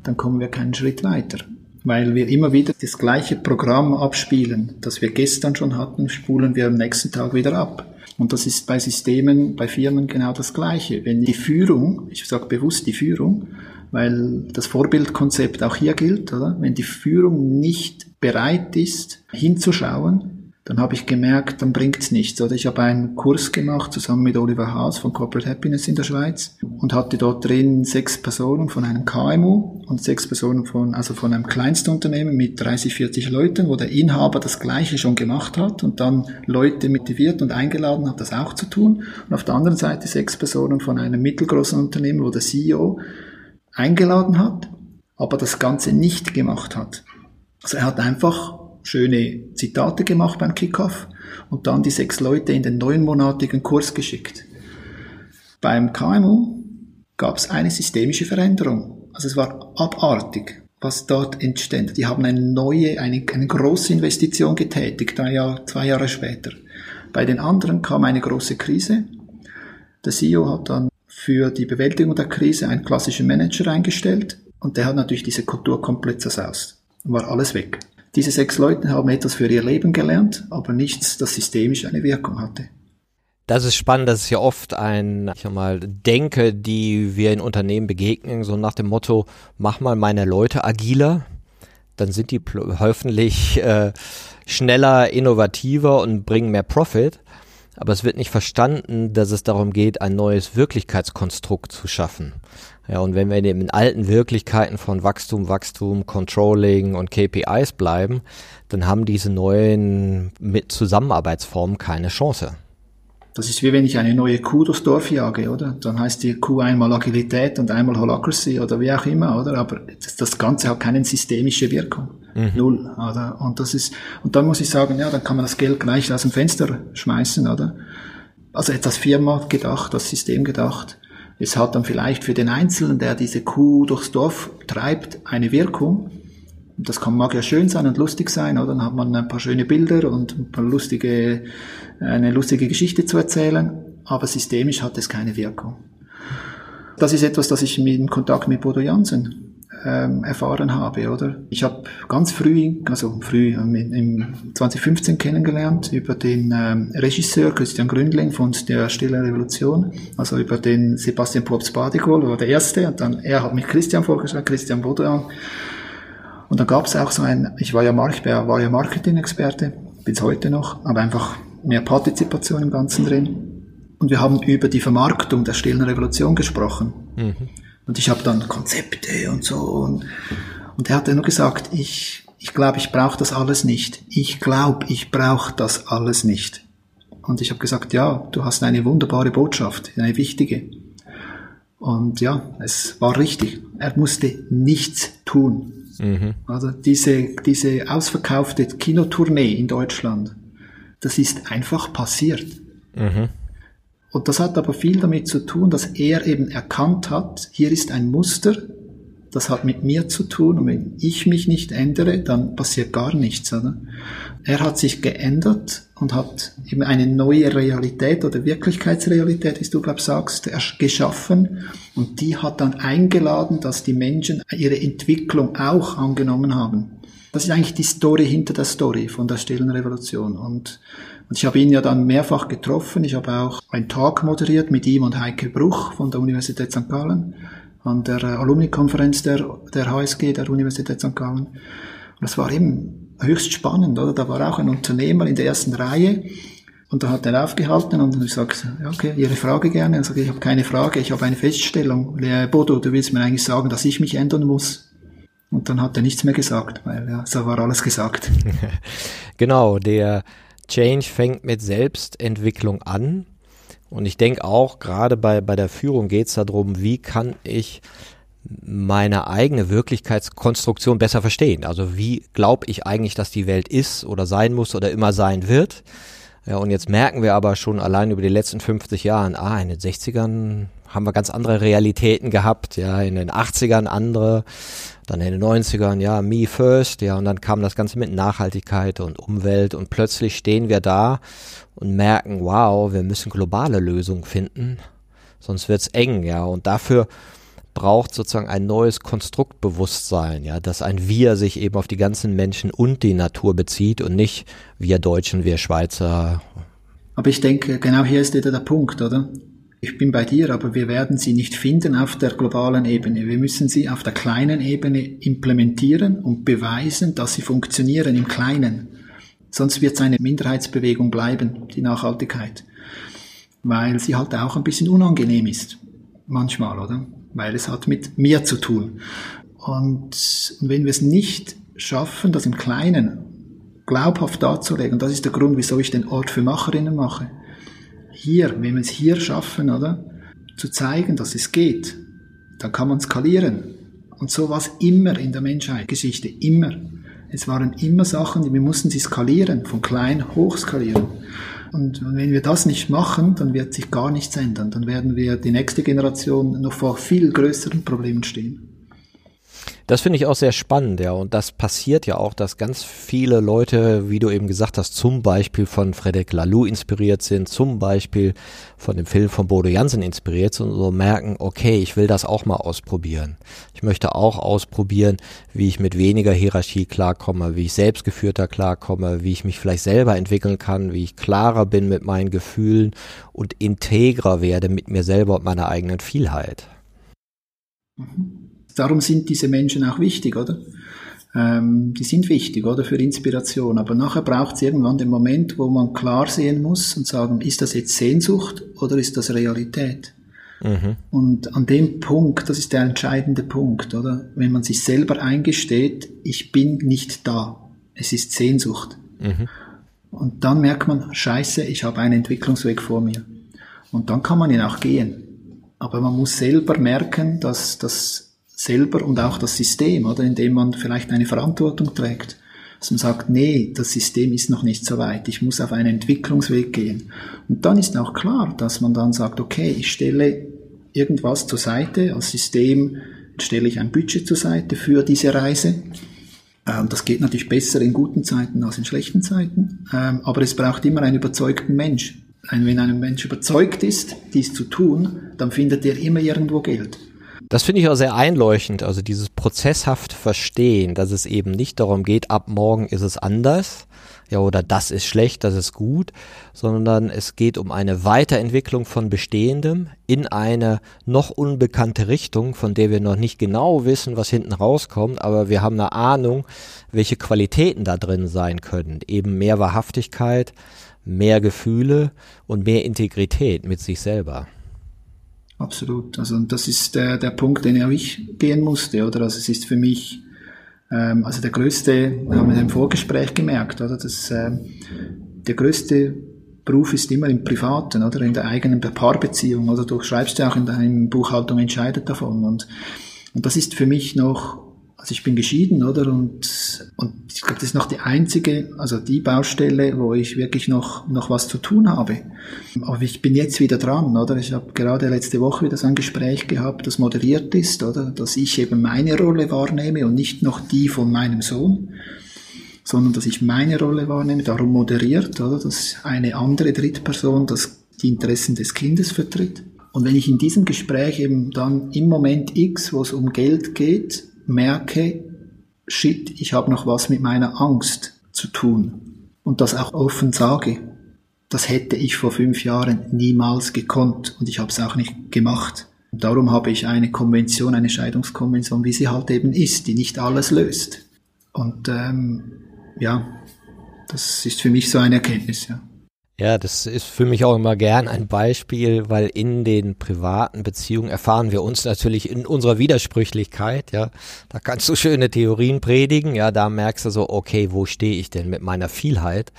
dann kommen wir keinen Schritt weiter weil wir immer wieder das gleiche Programm abspielen, das wir gestern schon hatten, spulen wir am nächsten Tag wieder ab. Und das ist bei Systemen, bei Firmen genau das Gleiche. Wenn die Führung, ich sage bewusst die Führung, weil das Vorbildkonzept auch hier gilt, oder? Wenn die Führung nicht bereit ist, hinzuschauen, dann habe ich gemerkt, dann bringt's nichts. Oder ich habe einen Kurs gemacht zusammen mit Oliver Haas von Corporate Happiness in der Schweiz und hatte dort drin sechs Personen von einem KMU und sechs Personen von, also von einem Kleinstunternehmen mit 30, 40 Leuten, wo der Inhaber das Gleiche schon gemacht hat und dann Leute motiviert und eingeladen hat, das auch zu tun. Und auf der anderen Seite sechs Personen von einem mittelgroßen Unternehmen, wo der CEO eingeladen hat, aber das Ganze nicht gemacht hat. Also er hat einfach schöne Zitate gemacht beim Kickoff und dann die sechs Leute in den neunmonatigen Kurs geschickt. Beim KMU gab es eine systemische Veränderung. Also es war abartig, was dort entstand. Die haben eine neue, eine, eine große Investition getätigt, drei Jahr, zwei Jahre später. Bei den anderen kam eine große Krise. Der CEO hat dann für die Bewältigung der Krise einen klassischen Manager eingestellt und der hat natürlich diese Kultur komplett zersaust. War alles weg. Diese sechs Leute haben etwas für ihr Leben gelernt, aber nichts, das systemisch eine Wirkung hatte. Das ist spannend, das ist ja oft ein, ich sag mal, Denke, die wir in Unternehmen begegnen, so nach dem Motto, mach mal meine Leute agiler, dann sind die hoffentlich äh, schneller, innovativer und bringen mehr Profit. Aber es wird nicht verstanden, dass es darum geht, ein neues Wirklichkeitskonstrukt zu schaffen. Ja, und wenn wir in den alten Wirklichkeiten von Wachstum, Wachstum, Controlling und KPIs bleiben, dann haben diese neuen mit Zusammenarbeitsformen keine Chance. Das ist wie wenn ich eine neue Kuh durchs Dorf jage, oder? Dann heißt die Kuh einmal Agilität und einmal Holacracy oder wie auch immer, oder? Aber das, das Ganze hat keine systemische Wirkung. Mhm. Null, oder? Und das ist, und dann muss ich sagen, ja, dann kann man das Geld gleich aus dem Fenster schmeißen, oder? Also etwas Firma gedacht, das System gedacht. Es hat dann vielleicht für den Einzelnen, der diese Kuh durchs Dorf treibt, eine Wirkung. Das kann, mag ja schön sein und lustig sein, oder? Dann hat man ein paar schöne Bilder und ein paar lustige, eine lustige Geschichte zu erzählen, aber systemisch hat es keine Wirkung. Das ist etwas, das ich dem Kontakt mit Bodo Jansen ähm, erfahren habe, oder? Ich habe ganz früh, also früh im 2015 kennengelernt über den ähm, Regisseur Christian Gründling von der Stille Revolution, also über den Sebastian Probst Badigol, war der erste, und dann er hat mich Christian vorgeschlagen, Christian Bodoyan. Und dann gab es auch so ein, ich war ja, Mark, war ja Marketing-Experte, bis heute noch, aber einfach mehr Partizipation im Ganzen drin. Und wir haben über die Vermarktung der stillen Revolution gesprochen. Mhm. Und ich habe dann Konzepte und so. Und, und er hat nur gesagt, ich, ich glaube, ich brauche das alles nicht. Ich glaube, ich brauche das alles nicht. Und ich habe gesagt, ja, du hast eine wunderbare Botschaft, eine wichtige. Und ja, es war richtig. Er musste nichts tun. Mhm. Also diese, diese ausverkaufte Kinotournee in Deutschland, das ist einfach passiert. Mhm. Und das hat aber viel damit zu tun, dass er eben erkannt hat, hier ist ein Muster, das hat mit mir zu tun und wenn ich mich nicht ändere, dann passiert gar nichts. Oder? Er hat sich geändert und hat eben eine neue Realität oder Wirklichkeitsrealität, wie du glaube sagst, geschaffen und die hat dann eingeladen, dass die Menschen ihre Entwicklung auch angenommen haben. Das ist eigentlich die Story hinter der Story von der stillen Revolution und und ich habe ihn ja dann mehrfach getroffen. Ich habe auch einen Talk moderiert mit ihm und Heike Bruch von der Universität St. Gallen an der Alumni-Konferenz der, der HSG, der Universität St. Gallen. Und das war eben höchst spannend, oder? Da war auch ein Unternehmer in der ersten Reihe und da hat er aufgehalten und ich sagte, ja, okay, Ihre Frage gerne. Er sagte, ich habe keine Frage, ich habe eine Feststellung. Bodo, du willst mir eigentlich sagen, dass ich mich ändern muss. Und dann hat er nichts mehr gesagt, weil ja, so war alles gesagt. genau, der Change fängt mit Selbstentwicklung an und ich denke auch, gerade bei, bei der Führung geht es darum, wie kann ich meine eigene Wirklichkeitskonstruktion besser verstehen. Also wie glaube ich eigentlich, dass die Welt ist oder sein muss oder immer sein wird. Ja, und jetzt merken wir aber schon allein über die letzten 50 Jahren, ah, in den 60ern haben wir ganz andere Realitäten gehabt, ja, in den 80ern andere, dann in den 90ern, ja, me first, ja, und dann kam das Ganze mit Nachhaltigkeit und Umwelt und plötzlich stehen wir da und merken, wow, wir müssen globale Lösungen finden, sonst wird's eng, ja, und dafür braucht sozusagen ein neues Konstruktbewusstsein, ja, dass ein Wir sich eben auf die ganzen Menschen und die Natur bezieht und nicht wir Deutschen, wir Schweizer. Aber ich denke, genau hier ist der Punkt, oder? Ich bin bei dir, aber wir werden sie nicht finden auf der globalen Ebene. Wir müssen sie auf der kleinen Ebene implementieren und beweisen, dass sie funktionieren im Kleinen. Sonst wird es eine Minderheitsbewegung bleiben, die Nachhaltigkeit. Weil sie halt auch ein bisschen unangenehm ist. Manchmal, oder? Weil es hat mit mir zu tun. Und wenn wir es nicht schaffen, das im Kleinen glaubhaft darzulegen, das ist der Grund, wieso ich den Ort für Macherinnen mache. Hier, wenn wir es hier schaffen, oder? Zu zeigen, dass es geht, dann kann man skalieren. Und so war es immer in der Menschheitsgeschichte, immer. Es waren immer Sachen, die wir mussten sie skalieren, von klein hoch skalieren. Und wenn wir das nicht machen, dann wird sich gar nichts ändern. Dann werden wir die nächste Generation noch vor viel größeren Problemen stehen. Das finde ich auch sehr spannend, ja. Und das passiert ja auch, dass ganz viele Leute, wie du eben gesagt hast, zum Beispiel von Frederic Laloux inspiriert sind, zum Beispiel von dem Film von Bodo Jansen inspiriert sind und so merken, okay, ich will das auch mal ausprobieren. Ich möchte auch ausprobieren, wie ich mit weniger Hierarchie klarkomme, wie ich selbstgeführter klarkomme, wie ich mich vielleicht selber entwickeln kann, wie ich klarer bin mit meinen Gefühlen und integrer werde mit mir selber und meiner eigenen Vielheit. Mhm. Darum sind diese Menschen auch wichtig, oder? Ähm, die sind wichtig, oder? Für Inspiration. Aber nachher braucht es irgendwann den Moment, wo man klar sehen muss und sagen, ist das jetzt Sehnsucht oder ist das Realität? Mhm. Und an dem Punkt, das ist der entscheidende Punkt, oder? Wenn man sich selber eingesteht, ich bin nicht da. Es ist Sehnsucht. Mhm. Und dann merkt man, scheiße, ich habe einen Entwicklungsweg vor mir. Und dann kann man ihn auch gehen. Aber man muss selber merken, dass das selber und auch das System, oder indem man vielleicht eine Verantwortung trägt. Dass man sagt, nee, das System ist noch nicht so weit, ich muss auf einen Entwicklungsweg gehen. Und dann ist auch klar, dass man dann sagt, okay, ich stelle irgendwas zur Seite, als System stelle ich ein Budget zur Seite für diese Reise. Ähm, das geht natürlich besser in guten Zeiten als in schlechten Zeiten, ähm, aber es braucht immer einen überzeugten Mensch. Wenn ein Mensch überzeugt ist, dies zu tun, dann findet er immer irgendwo Geld. Das finde ich auch sehr einleuchtend, also dieses prozesshaft Verstehen, dass es eben nicht darum geht, ab morgen ist es anders, ja, oder das ist schlecht, das ist gut, sondern es geht um eine Weiterentwicklung von Bestehendem in eine noch unbekannte Richtung, von der wir noch nicht genau wissen, was hinten rauskommt, aber wir haben eine Ahnung, welche Qualitäten da drin sein können. Eben mehr Wahrhaftigkeit, mehr Gefühle und mehr Integrität mit sich selber. Absolut. Also das ist der, der Punkt, den auch ich gehen musste, oder? Also es ist für mich ähm, also der größte, haben wir im Vorgespräch gemerkt, oder? Das, äh, der größte Beruf ist immer im Privaten, oder? In der eigenen Paarbeziehung, oder? Du schreibst ja auch in deinem Buchhaltung entscheidet davon und, und das ist für mich noch also ich bin geschieden, oder? Und, und ich glaube, das ist noch die einzige, also die Baustelle, wo ich wirklich noch, noch was zu tun habe. Aber ich bin jetzt wieder dran, oder? Ich habe gerade letzte Woche wieder so ein Gespräch gehabt, das moderiert ist, oder? Dass ich eben meine Rolle wahrnehme und nicht noch die von meinem Sohn, sondern dass ich meine Rolle wahrnehme, darum moderiert, oder? Dass eine andere Drittperson das, die Interessen des Kindes vertritt. Und wenn ich in diesem Gespräch eben dann im Moment X, wo es um Geld geht, merke, shit, ich habe noch was mit meiner Angst zu tun und das auch offen sage, das hätte ich vor fünf Jahren niemals gekonnt und ich habe es auch nicht gemacht. Darum habe ich eine Konvention, eine Scheidungskonvention, wie sie halt eben ist, die nicht alles löst. Und ähm, ja, das ist für mich so eine Erkenntnis, ja. Ja, das ist für mich auch immer gern ein Beispiel, weil in den privaten Beziehungen erfahren wir uns natürlich in unserer Widersprüchlichkeit, ja. Da kannst du schöne Theorien predigen, ja, da merkst du so, okay, wo stehe ich denn mit meiner Vielheit?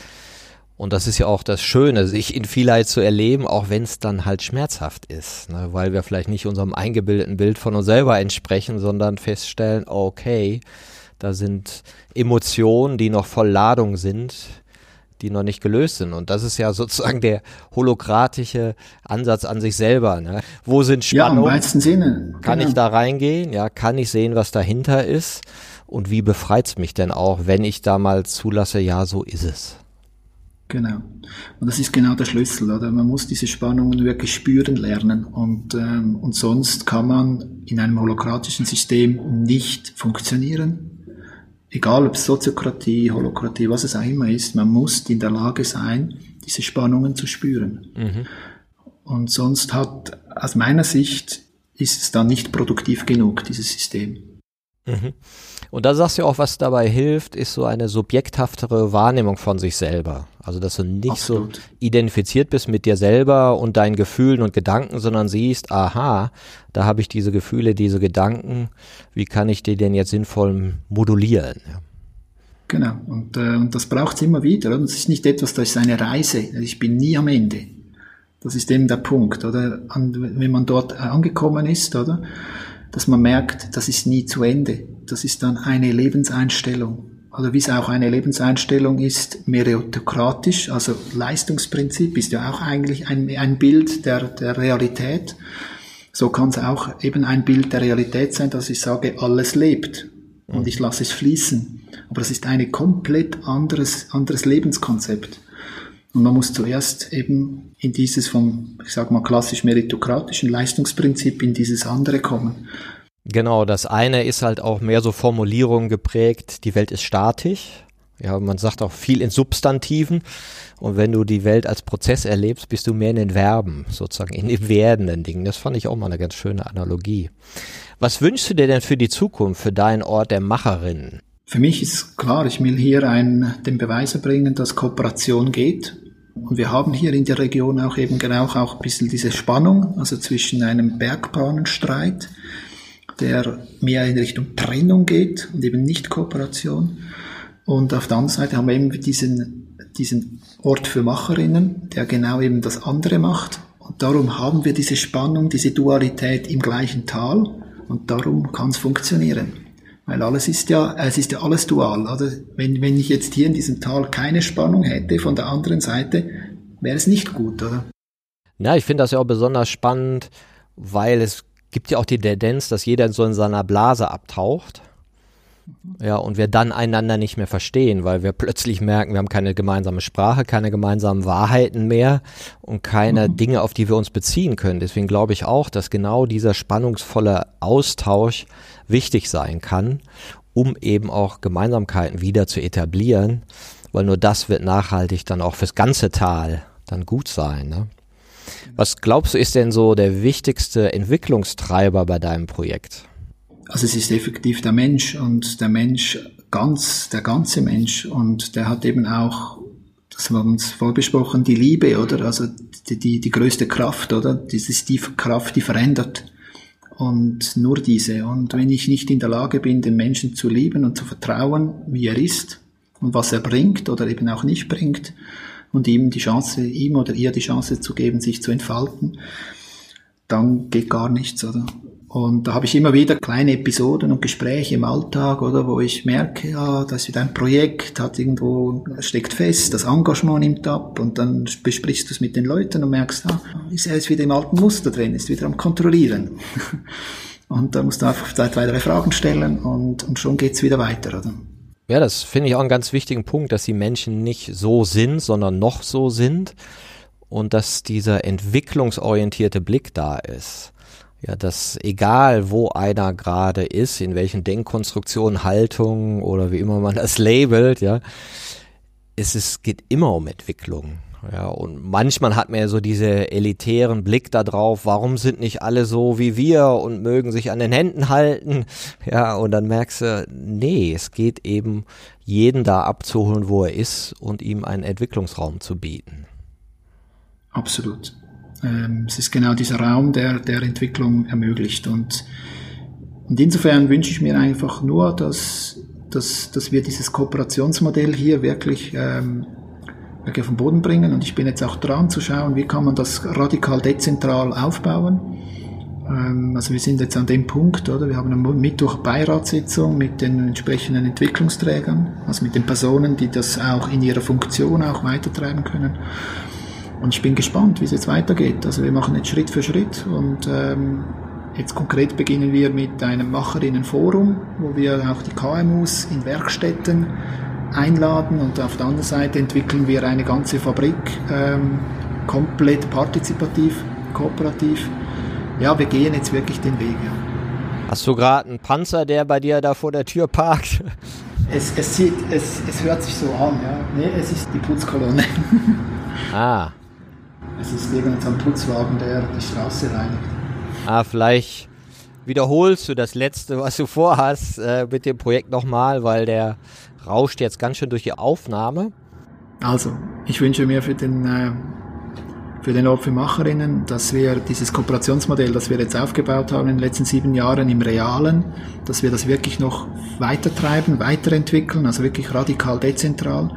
Und das ist ja auch das Schöne, sich in Vielheit zu erleben, auch wenn es dann halt schmerzhaft ist, ne? weil wir vielleicht nicht unserem eingebildeten Bild von uns selber entsprechen, sondern feststellen, okay, da sind Emotionen, die noch voll Ladung sind, die noch nicht gelöst sind. Und das ist ja sozusagen der holokratische Ansatz an sich selber. Ne? Wo sind Spannungen? Ja, im weitesten Sinne. Kann genau. ich da reingehen? Ja, kann ich sehen, was dahinter ist? Und wie befreit's mich denn auch, wenn ich da mal zulasse, ja, so ist es? Genau. Und das ist genau der Schlüssel, oder? Man muss diese Spannungen wirklich spüren lernen. Und, ähm, und sonst kann man in einem holokratischen System nicht funktionieren egal ob Soziokratie, Holokratie, was es auch immer ist, man muss in der Lage sein, diese Spannungen zu spüren. Mhm. Und sonst hat, aus meiner Sicht, ist es dann nicht produktiv genug, dieses System. Mhm. Und da sagst du auch, was dabei hilft, ist so eine subjekthaftere Wahrnehmung von sich selber. Also, dass du nicht Absolut. so identifiziert bist mit dir selber und deinen Gefühlen und Gedanken, sondern siehst, aha, da habe ich diese Gefühle, diese Gedanken, wie kann ich die denn jetzt sinnvoll modulieren? Ja. Genau, und, äh, und das braucht es immer wieder. Und es ist nicht etwas, das ist eine Reise. Ich bin nie am Ende. Das ist eben der Punkt, oder? Und wenn man dort angekommen ist, oder? Dass man merkt, das ist nie zu Ende. Das ist dann eine Lebenseinstellung oder wie es auch eine Lebenseinstellung ist, meritokratisch, also Leistungsprinzip ist ja auch eigentlich ein, ein Bild der, der Realität. So kann es auch eben ein Bild der Realität sein, dass ich sage, alles lebt und ich lasse es fließen. Aber das ist ein komplett anderes, anderes Lebenskonzept. Und man muss zuerst eben in dieses vom, ich sage mal, klassisch meritokratischen Leistungsprinzip in dieses andere kommen. Genau, das eine ist halt auch mehr so Formulierungen geprägt, die Welt ist statisch. Ja, man sagt auch viel in Substantiven. Und wenn du die Welt als Prozess erlebst, bist du mehr in den Verben, sozusagen in den werdenden Dingen. Das fand ich auch mal eine ganz schöne Analogie. Was wünschst du dir denn für die Zukunft, für deinen Ort der Macherinnen? Für mich ist klar, ich will hier einen, den Beweis erbringen, dass Kooperation geht. Und wir haben hier in der Region auch eben genau auch ein bisschen diese Spannung, also zwischen einem Bergbahnenstreit, der mehr in Richtung Trennung geht und eben nicht Kooperation. Und auf der anderen Seite haben wir eben diesen, diesen Ort für Macherinnen, der genau eben das andere macht. Und darum haben wir diese Spannung, diese Dualität im gleichen Tal. Und darum kann es funktionieren. Weil alles ist ja, es ist ja alles dual. Oder? Wenn, wenn ich jetzt hier in diesem Tal keine Spannung hätte von der anderen Seite, wäre es nicht gut, oder? Ja, ich finde das ja auch besonders spannend, weil es gibt ja auch die Tendenz, dass jeder in so in seiner Blase abtaucht. Ja, und wir dann einander nicht mehr verstehen, weil wir plötzlich merken, wir haben keine gemeinsame Sprache, keine gemeinsamen Wahrheiten mehr und keine mhm. Dinge, auf die wir uns beziehen können. Deswegen glaube ich auch, dass genau dieser spannungsvolle Austausch wichtig sein kann, um eben auch Gemeinsamkeiten wieder zu etablieren, weil nur das wird nachhaltig dann auch fürs ganze Tal dann gut sein. Ne? Was glaubst du, ist denn so der wichtigste Entwicklungstreiber bei deinem Projekt? Also es ist effektiv der Mensch und der Mensch ganz, der ganze Mensch und der hat eben auch das haben wir uns vorbesprochen, die Liebe, oder? Also die, die, die größte Kraft, oder? Das ist die Kraft, die verändert. Und nur diese. Und wenn ich nicht in der Lage bin, den Menschen zu lieben und zu vertrauen, wie er ist und was er bringt oder eben auch nicht bringt, und ihm die Chance, ihm oder ihr die Chance zu geben, sich zu entfalten, dann geht gar nichts, oder? Und da habe ich immer wieder kleine Episoden und Gespräche im Alltag, oder, wo ich merke, ja, das ist wieder ein Projekt, hat irgendwo, steckt fest, das Engagement nimmt ab und dann besprichst du es mit den Leuten und merkst, ah, ist er jetzt wieder im alten Muster drin, ist wieder am Kontrollieren. und da musst du einfach zwei, drei Fragen stellen und, und schon geht's wieder weiter, oder? Ja, das finde ich auch einen ganz wichtigen Punkt, dass die Menschen nicht so sind, sondern noch so sind und dass dieser entwicklungsorientierte Blick da ist ja, dass egal wo einer gerade ist, in welchen Denkkonstruktionen, Haltungen oder wie immer man das labelt, ja, es ist, geht immer um Entwicklung. Ja, und manchmal hat man ja so diese elitären Blick da drauf, warum sind nicht alle so wie wir und mögen sich an den Händen halten? Ja, und dann merkst du, nee, es geht eben jeden da abzuholen, wo er ist und ihm einen Entwicklungsraum zu bieten. Absolut. Ähm, es ist genau dieser Raum, der, der Entwicklung ermöglicht. Und, und insofern wünsche ich mir einfach nur, dass, dass, dass wir dieses Kooperationsmodell hier wirklich, ähm, wirklich auf den Boden bringen. Und ich bin jetzt auch dran zu schauen, wie kann man das radikal dezentral aufbauen. Ähm, also wir sind jetzt an dem Punkt, oder? Wir haben am Mittwoch Beiratssitzung mit den entsprechenden Entwicklungsträgern, also mit den Personen, die das auch in ihrer Funktion auch weitertreiben können. Und ich bin gespannt, wie es jetzt weitergeht. Also wir machen jetzt Schritt für Schritt und ähm, jetzt konkret beginnen wir mit einem Macherinnenforum, wo wir auch die KMUs in Werkstätten einladen und auf der anderen Seite entwickeln wir eine ganze Fabrik ähm, komplett partizipativ, kooperativ. Ja, wir gehen jetzt wirklich den Weg. Ja. Hast du gerade einen Panzer, der bei dir da vor der Tür parkt? Es, es, sieht, es, es hört sich so an, ja. Nee, es ist die Putzkolonne. Ah. Es ist irgendein Putzwagen, der die Straße reinigt. Ah, vielleicht wiederholst du das letzte, was du vorhast äh, mit dem Projekt nochmal, weil der rauscht jetzt ganz schön durch die Aufnahme. Also, ich wünsche mir für den, äh, für den Ort für Macherinnen, dass wir dieses Kooperationsmodell, das wir jetzt aufgebaut haben in den letzten sieben Jahren im Realen, dass wir das wirklich noch weitertreiben, weiterentwickeln, also wirklich radikal dezentral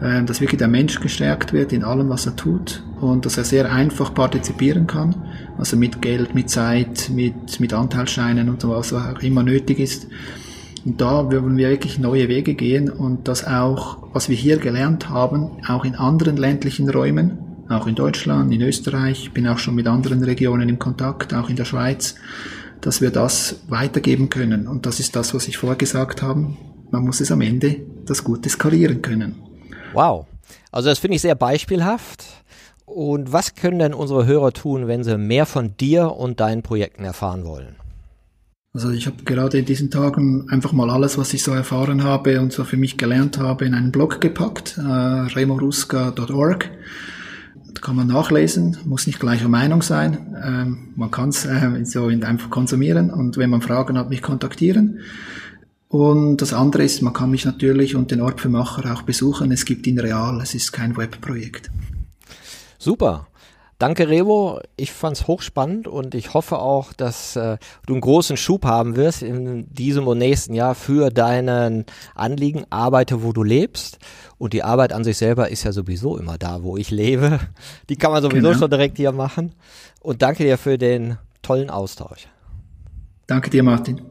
äh, dass wirklich der Mensch gestärkt wird in allem, was er tut und dass er sehr einfach partizipieren kann, also mit Geld, mit Zeit, mit, mit Anteilsscheinen und so was auch immer nötig ist. Und da würden wir wirklich neue Wege gehen und das auch, was wir hier gelernt haben, auch in anderen ländlichen Räumen, auch in Deutschland, in Österreich, ich bin auch schon mit anderen Regionen im Kontakt, auch in der Schweiz, dass wir das weitergeben können. Und das ist das, was ich vorher gesagt habe. Man muss es am Ende das Gute skalieren können. Wow. Also das finde ich sehr beispielhaft. Und was können denn unsere Hörer tun, wenn sie mehr von dir und deinen Projekten erfahren wollen? Also ich habe gerade in diesen Tagen einfach mal alles, was ich so erfahren habe und so für mich gelernt habe, in einen Blog gepackt, äh, remoruska.org. Da kann man nachlesen, muss nicht gleicher Meinung sein. Ähm, man kann es äh, so einfach konsumieren und wenn man Fragen hat, mich kontaktieren. Und das andere ist, man kann mich natürlich und den Ort für Macher auch besuchen. Es gibt ihn real, es ist kein Webprojekt. Super. Danke, Revo. Ich fand's hochspannend und ich hoffe auch, dass äh, du einen großen Schub haben wirst in diesem und nächsten Jahr für deinen Anliegen. Arbeite, wo du lebst. Und die Arbeit an sich selber ist ja sowieso immer da, wo ich lebe. Die kann man sowieso genau. schon direkt hier machen. Und danke dir für den tollen Austausch. Danke dir, Martin.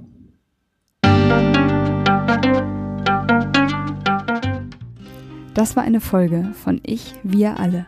Das war eine Folge von Ich, wir alle,